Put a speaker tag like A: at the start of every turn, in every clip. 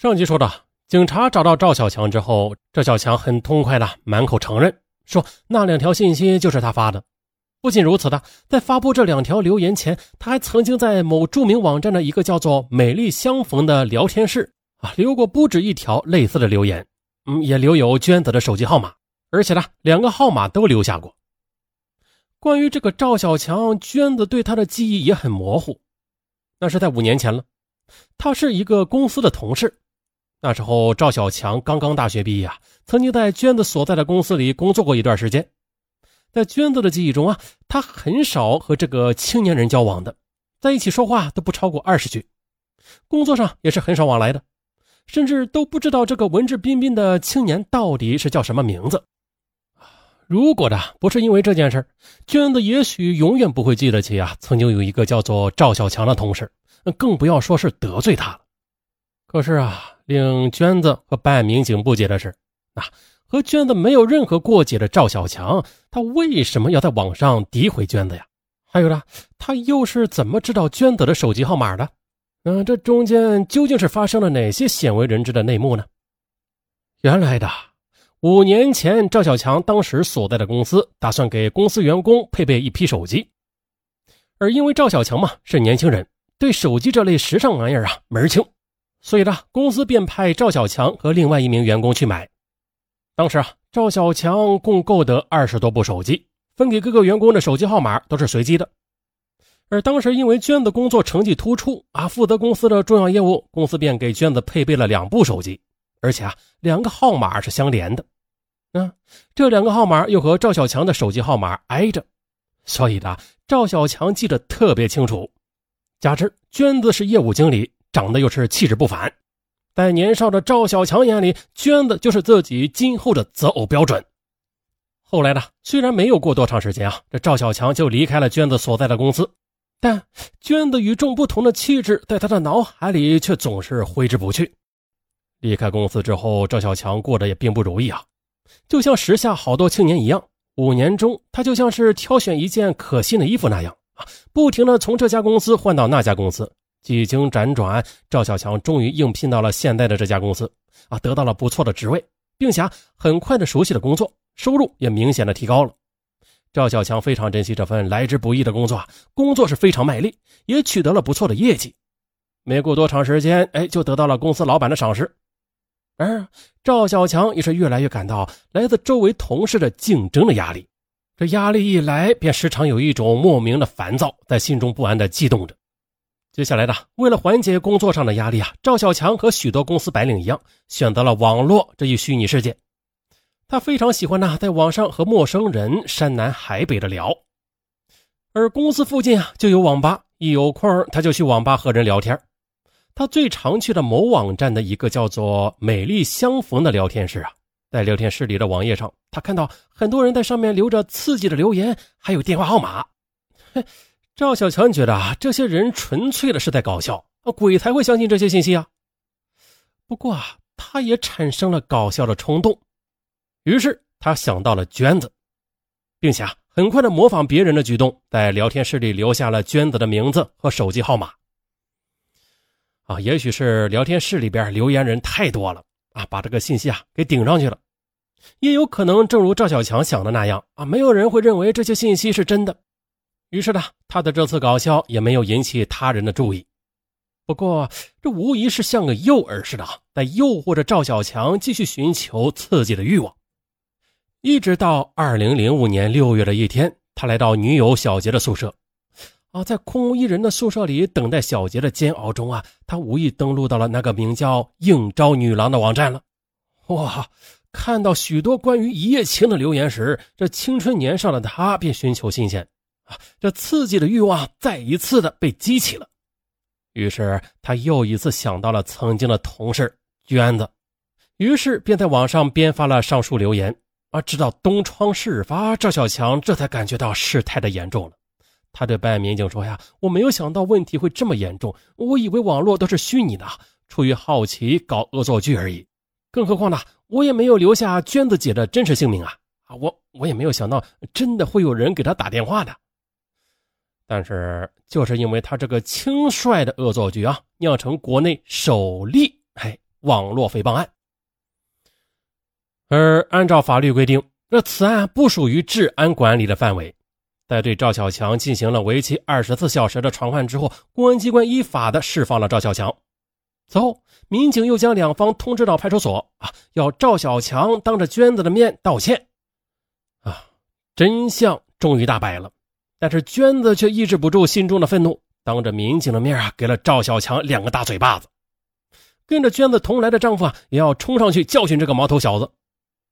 A: 上集说到，警察找到赵小强之后，赵小强很痛快的满口承认，说那两条信息就是他发的。不仅如此的，在发布这两条留言前，他还曾经在某著名网站的一个叫做“美丽相逢”的聊天室啊留过不止一条类似的留言，嗯，也留有娟子的手机号码，而且呢，两个号码都留下过。关于这个赵小强，娟子对他的记忆也很模糊，那是在五年前了。他是一个公司的同事。那时候，赵小强刚刚大学毕业啊，曾经在娟子所在的公司里工作过一段时间。在娟子的记忆中啊，他很少和这个青年人交往的，在一起说话都不超过二十句，工作上也是很少往来的，甚至都不知道这个文质彬彬的青年到底是叫什么名字。如果的不是因为这件事娟子也许永远不会记得起啊，曾经有一个叫做赵小强的同事，更不要说是得罪他了。可是啊。令娟子和办案民警不解的是，啊，和娟子没有任何过节的赵小强，他为什么要在网上诋毁娟子呀？还有呢，他又是怎么知道娟子的手机号码的？嗯，这中间究竟是发生了哪些鲜为人知的内幕呢？原来的五年前，赵小强当时所在的公司打算给公司员工配备一批手机，而因为赵小强嘛是年轻人，对手机这类时尚玩意儿啊门儿清。所以呢，公司便派赵小强和另外一名员工去买。当时啊，赵小强共购得二十多部手机，分给各个员工的手机号码都是随机的。而当时因为娟子工作成绩突出啊，负责公司的重要业务，公司便给娟子配备了两部手机，而且啊，两个号码是相连的。嗯，这两个号码又和赵小强的手机号码挨着，所以呢，赵小强记得特别清楚。加之娟子是业务经理。长得又是气质不凡，在年少的赵小强眼里，娟子就是自己今后的择偶标准。后来呢，虽然没有过多长时间啊，这赵小强就离开了娟子所在的公司，但娟子与众不同的气质在他的脑海里却总是挥之不去。离开公司之后，赵小强过得也并不如意啊，就像时下好多青年一样，五年中他就像是挑选一件可信的衣服那样啊，不停的从这家公司换到那家公司。几经辗转，赵小强终于应聘到了现在的这家公司，啊，得到了不错的职位，并且很快的熟悉了工作，收入也明显的提高了。赵小强非常珍惜这份来之不易的工作，工作是非常卖力，也取得了不错的业绩。没过多长时间，哎，就得到了公司老板的赏识。而赵小强也是越来越感到来自周围同事的竞争的压力，这压力一来，便时常有一种莫名的烦躁在心中不安的悸动着。接下来的，为了缓解工作上的压力啊，赵小强和许多公司白领一样，选择了网络这一虚拟世界。他非常喜欢呢，在网上和陌生人山南海北的聊。而公司附近啊，就有网吧，一有空他就去网吧和人聊天。他最常去的某网站的一个叫做“美丽相逢”的聊天室啊，在聊天室里的网页上，他看到很多人在上面留着刺激的留言，还有电话号码。哼赵小强觉得啊，这些人纯粹的是在搞笑啊，鬼才会相信这些信息啊。不过啊，他也产生了搞笑的冲动，于是他想到了娟子，并且啊，很快的模仿别人的举动，在聊天室里留下了娟子的名字和手机号码。啊，也许是聊天室里边留言人太多了啊，把这个信息啊给顶上去了，也有可能正如赵小强想的那样啊，没有人会认为这些信息是真的。于是呢，他的这次搞笑也没有引起他人的注意。不过，这无疑是像个诱饵似的，在诱惑着赵小强继续寻求刺激的欲望。一直到二零零五年六月的一天，他来到女友小杰的宿舍。啊，在空无一人的宿舍里等待小杰的煎熬中啊，他无意登录到了那个名叫“应招女郎”的网站了。哇，看到许多关于一夜情的留言时，这青春年少的他便寻求新鲜。这刺激的欲望再一次的被激起了，于是他又一次想到了曾经的同事娟子，于是便在网上编发了上述留言。啊，直到东窗事发，赵小强这才感觉到事态的严重了。他对办案民警说：“呀，我没有想到问题会这么严重，我以为网络都是虚拟的，出于好奇搞恶作剧而已。更何况呢，我也没有留下娟子姐的真实姓名啊！啊，我我也没有想到真的会有人给他打电话的。”但是，就是因为他这个轻率的恶作剧啊，酿成国内首例哎网络诽谤案。而按照法律规定，这此案不属于治安管理的范围。在对赵小强进行了为期二十四小时的传唤之后，公安机关依法的释放了赵小强。此后，民警又将两方通知到派出所啊，要赵小强当着娟子的面道歉。啊，真相终于大白了，但是娟子却抑制不住心中的愤怒，当着民警的面啊，给了赵小强两个大嘴巴子。跟着娟子同来的丈夫啊，也要冲上去教训这个毛头小子。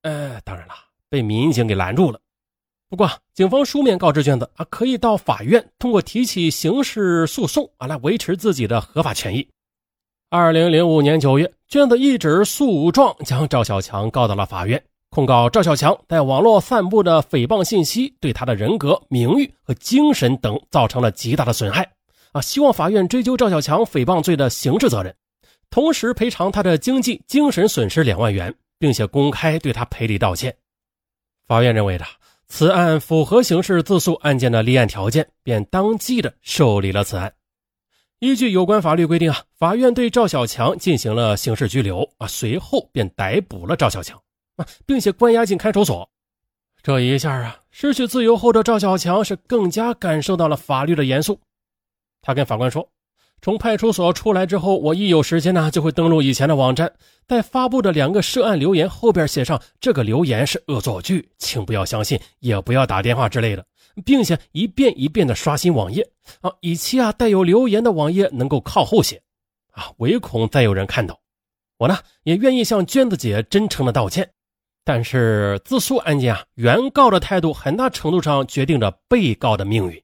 A: 呃，当然了，被民警给拦住了。不过，警方书面告知娟子啊，可以到法院通过提起刑事诉讼啊，来维持自己的合法权益。二零零五年九月，娟子一纸诉状将赵小强告到了法院，控告赵小强在网络散布的诽谤信息对他的人格、名誉和精神等造成了极大的损害啊，希望法院追究赵小强诽谤罪的刑事责任，同时赔偿他的经济、精神损失两万元。并且公开对他赔礼道歉。法院认为的此案符合刑事自诉案件的立案条件，便当即的受理了此案。依据有关法律规定啊，法院对赵小强进行了刑事拘留啊，随后便逮捕了赵小强，啊并且关押进看守所。这一下啊，失去自由后的赵小强是更加感受到了法律的严肃。他跟法官说。从派出所出来之后，我一有时间呢，就会登录以前的网站，在发布的两个涉案留言后边写上这个留言是恶作剧，请不要相信，也不要打电话之类的，并且一遍一遍的刷新网页啊，以期啊带有留言的网页能够靠后些啊，唯恐再有人看到。我呢也愿意向娟子姐真诚的道歉，但是自诉案件啊，原告的态度很大程度上决定着被告的命运，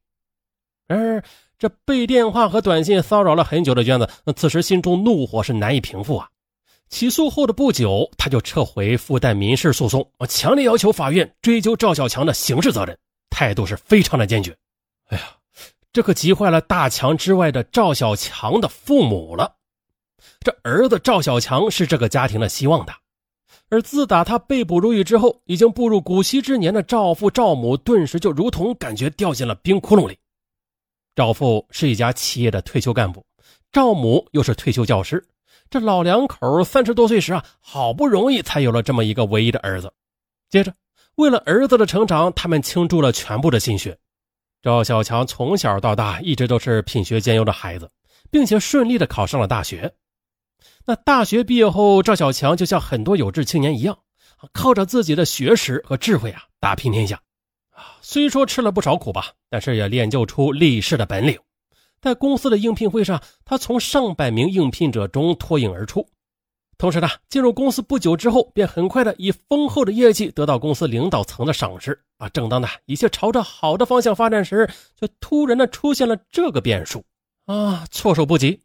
A: 然而。这被电话和短信骚扰了很久的娟子，此时心中怒火是难以平复啊！起诉后的不久，他就撤回附带民事诉讼，强烈要求法院追究赵小强的刑事责任，态度是非常的坚决。哎呀，这可急坏了大强之外的赵小强的父母了。这儿子赵小强是这个家庭的希望的，而自打他被捕入狱之后，已经步入古稀之年的赵父赵母，顿时就如同感觉掉进了冰窟窿里。赵父是一家企业的退休干部，赵母又是退休教师，这老两口三十多岁时啊，好不容易才有了这么一个唯一的儿子。接着，为了儿子的成长，他们倾注了全部的心血。赵小强从小到大一直都是品学兼优的孩子，并且顺利的考上了大学。那大学毕业后，赵小强就像很多有志青年一样，靠着自己的学识和智慧啊，打拼天下。虽说吃了不少苦吧，但是也练就出立事的本领。在公司的应聘会上，他从上百名应聘者中脱颖而出。同时呢，进入公司不久之后，便很快的以丰厚的业绩得到公司领导层的赏识。啊，正当呢一切朝着好的方向发展时，却突然的出现了这个变数啊，措手不及。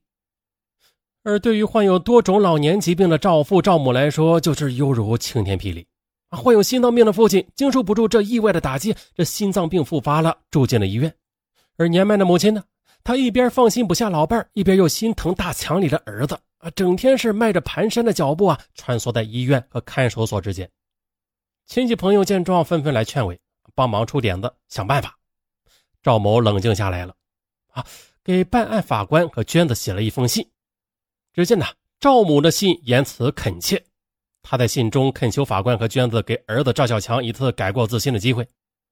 A: 而对于患有多种老年疾病的赵父赵母来说，就是犹如晴天霹雳。患有心脏病的父亲经受不住这意外的打击，这心脏病复发了，住进了医院。而年迈的母亲呢，她一边放心不下老伴一边又心疼大墙里的儿子啊，整天是迈着蹒跚的脚步啊，穿梭在医院和看守所之间。亲戚朋友见状，纷纷来劝慰，帮忙出点子，想办法。赵某冷静下来了，啊，给办案法官和娟子写了一封信。只见呢，赵母的信言辞恳切。他在信中恳求法官和娟子给儿子赵小强一次改过自新的机会，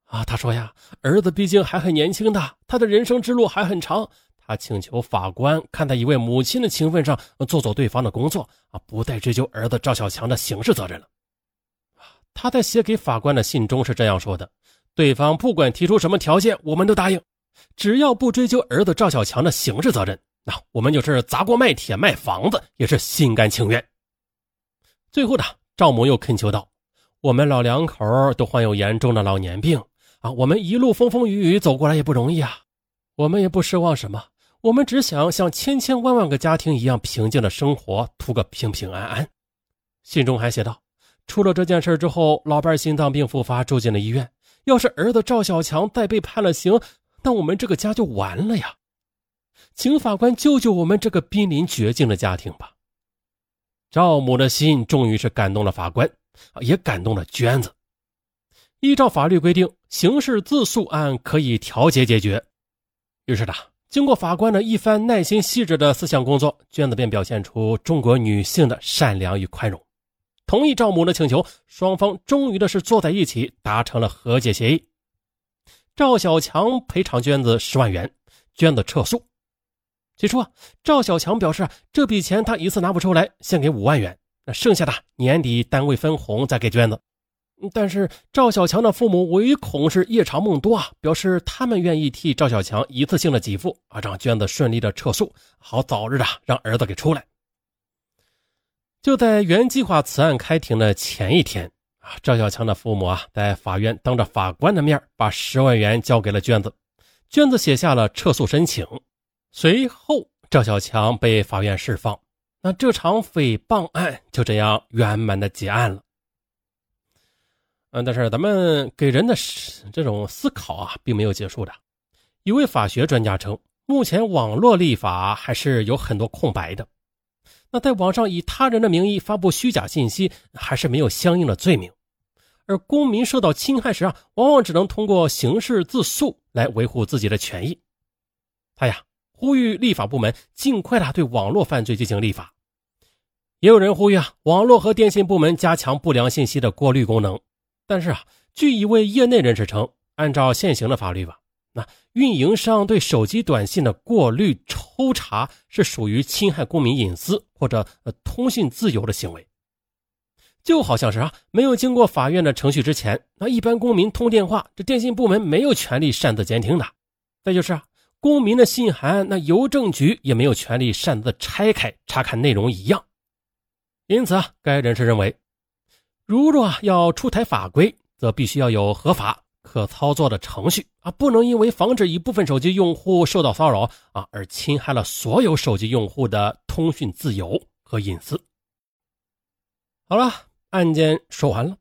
A: 啊，他说呀，儿子毕竟还很年轻的，他的人生之路还很长，他请求法官看在一位母亲的情分上，做做对方的工作，啊，不再追究儿子赵小强的刑事责任了。他在写给法官的信中是这样说的：对方不管提出什么条件，我们都答应，只要不追究儿子赵小强的刑事责任，那我们就是砸锅卖铁卖房子也是心甘情愿。最后呢，赵母又恳求道：“我们老两口都患有严重的老年病啊，我们一路风风雨雨走过来也不容易啊，我们也不奢望什么，我们只想像千千万万个家庭一样平静的生活，图个平平安安。”信中还写道：“出了这件事之后，老伴心脏病复发，住进了医院。要是儿子赵小强再被判了刑，那我们这个家就完了呀！请法官救救我们这个濒临绝境的家庭吧。”赵母的心终于是感动了法官，也感动了娟子。依照法律规定，刑事自诉案可以调解解决。于是呢，经过法官的一番耐心细致的思想工作，娟子便表现出中国女性的善良与宽容，同意赵母的请求。双方终于的是坐在一起，达成了和解协议。赵小强赔偿娟子十万元，娟子撤诉。起初啊，赵小强表示这笔钱他一次拿不出来，先给五万元，那剩下的年底单位分红再给娟子。但是赵小强的父母唯恐是夜长梦多啊，表示他们愿意替赵小强一次性的给付啊，让娟子顺利的撤诉，好早日的让儿子给出来。就在原计划此案开庭的前一天啊，赵小强的父母啊在法院当着法官的面把十万元交给了娟子，娟子写下了撤诉申请，随后赵小强被法院释放，那这场诽谤案就这样圆满的结案了。嗯，但是咱们给人的这种思考啊，并没有结束的。一位法学专家称，目前网络立法还是有很多空白的。那在网上以他人的名义发布虚假信息，还是没有相应的罪名。而公民受到侵害时啊，往往只能通过刑事自诉来维护自己的权益。他呀，呼吁立法部门尽快的对网络犯罪进行立法。也有人呼吁啊，网络和电信部门加强不良信息的过滤功能。但是啊，据一位业内人士称，按照现行的法律吧，那运营商对手机短信的过滤抽查是属于侵害公民隐私或者通信自由的行为。就好像是啊，没有经过法院的程序之前，那一般公民通电话，这电信部门没有权利擅自监听的。再就是啊，公民的信函，那邮政局也没有权利擅自拆开查看内容一样。因此啊，该人士认为。如若要出台法规，则必须要有合法可操作的程序啊，不能因为防止一部分手机用户受到骚扰啊，而侵害了所有手机用户的通讯自由和隐私。好了，案件说完了。